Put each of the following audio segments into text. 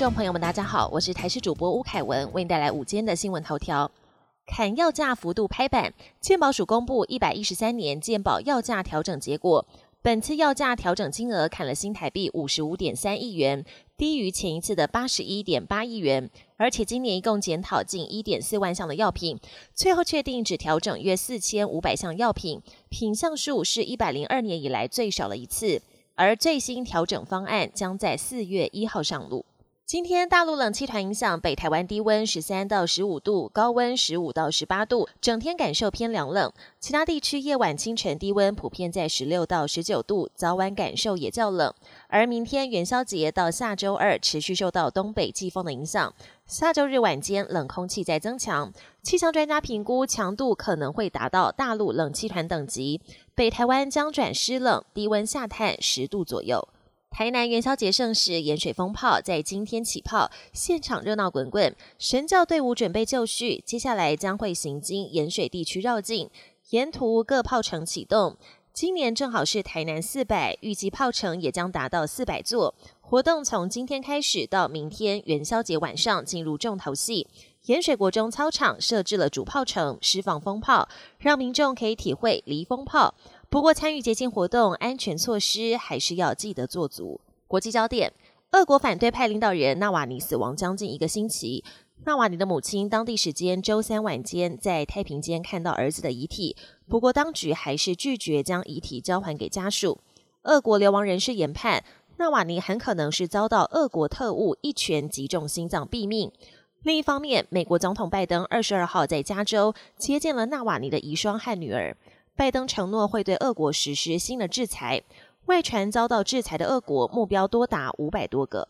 众朋友们，大家好，我是台视主播吴凯文，为您带来午间的新闻头条。砍药价幅度拍板，健保署公布一百一十三年健保药价调整结果，本次药价调整金额砍了新台币五十五点三亿元，低于前一次的八十一点八亿元，而且今年一共检讨近一点四万项的药品，最后确定只调整约四千五百项药品，品项数是一百零二年以来最少的一次。而最新调整方案将在四月一号上路。今天大陆冷气团影响，北台湾低温十三到十五度，高温十五到十八度，整天感受偏凉冷。其他地区夜晚、清晨低温普遍在十六到十九度，早晚感受也较冷。而明天元宵节到下周二持续受到东北季风的影响，下周日晚间冷空气在增强，气象专家评估强度可能会达到大陆冷气团等级，北台湾将转湿冷，低温下探十度左右。台南元宵节盛事盐水风炮在今天起炮，现场热闹滚滚，神教队伍准备就绪，接下来将会行经盐水地区绕境，沿途各炮城启动。今年正好是台南四百，预计炮城也将达到四百座。活动从今天开始到明天元宵节晚上进入重头戏。盐水国中操场设置了主炮城，释放风炮，让民众可以体会离风炮。不过，参与节庆活动，安全措施还是要记得做足。国际焦点：俄国反对派领导人纳瓦尼死亡将近一个星期。纳瓦尼的母亲当地时间周三晚间在太平间看到儿子的遗体，不过当局还是拒绝将遗体交还给家属。俄国流亡人士研判，纳瓦尼很可能是遭到俄国特务一拳击中心脏毙命。另一方面，美国总统拜登二十二号在加州接见了纳瓦尼的遗孀和女儿。拜登承诺会对俄国实施新的制裁。外传遭到制裁的俄国目标多达五百多个。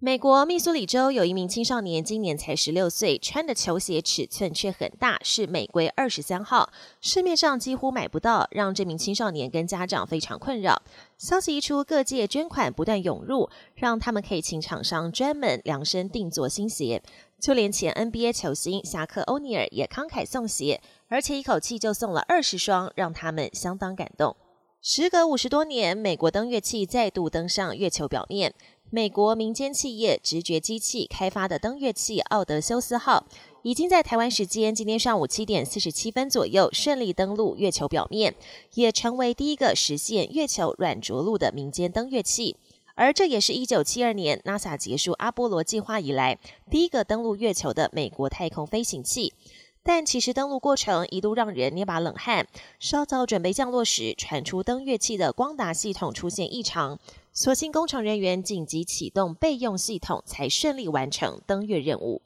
美国密苏里州有一名青少年，今年才十六岁，穿的球鞋尺寸却很大，是美规二十三号，市面上几乎买不到，让这名青少年跟家长非常困扰。消息一出，各界捐款不断涌入，让他们可以请厂商专门量身定做新鞋。就连前 NBA 球星侠客欧尼尔也慷慨送鞋，而且一口气就送了二十双，让他们相当感动。时隔五十多年，美国登月器再度登上月球表面。美国民间企业直觉机器开发的登月器奥德修斯号，已经在台湾时间今天上午七点四十七分左右顺利登陆月球表面，也成为第一个实现月球软着陆的民间登月器。而这也是一九七二年 NASA 结束阿波罗计划以来第一个登陆月球的美国太空飞行器。但其实登陆过程一度让人捏把冷汗，稍早准备降落时，传出登月器的光达系统出现异常，所幸工程人员紧急启动备用系统，才顺利完成登月任务。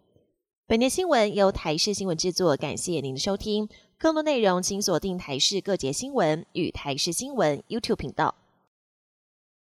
本节新闻由台视新闻制作，感谢您的收听。更多内容请锁定台视各节新闻与台视新闻 YouTube 频道。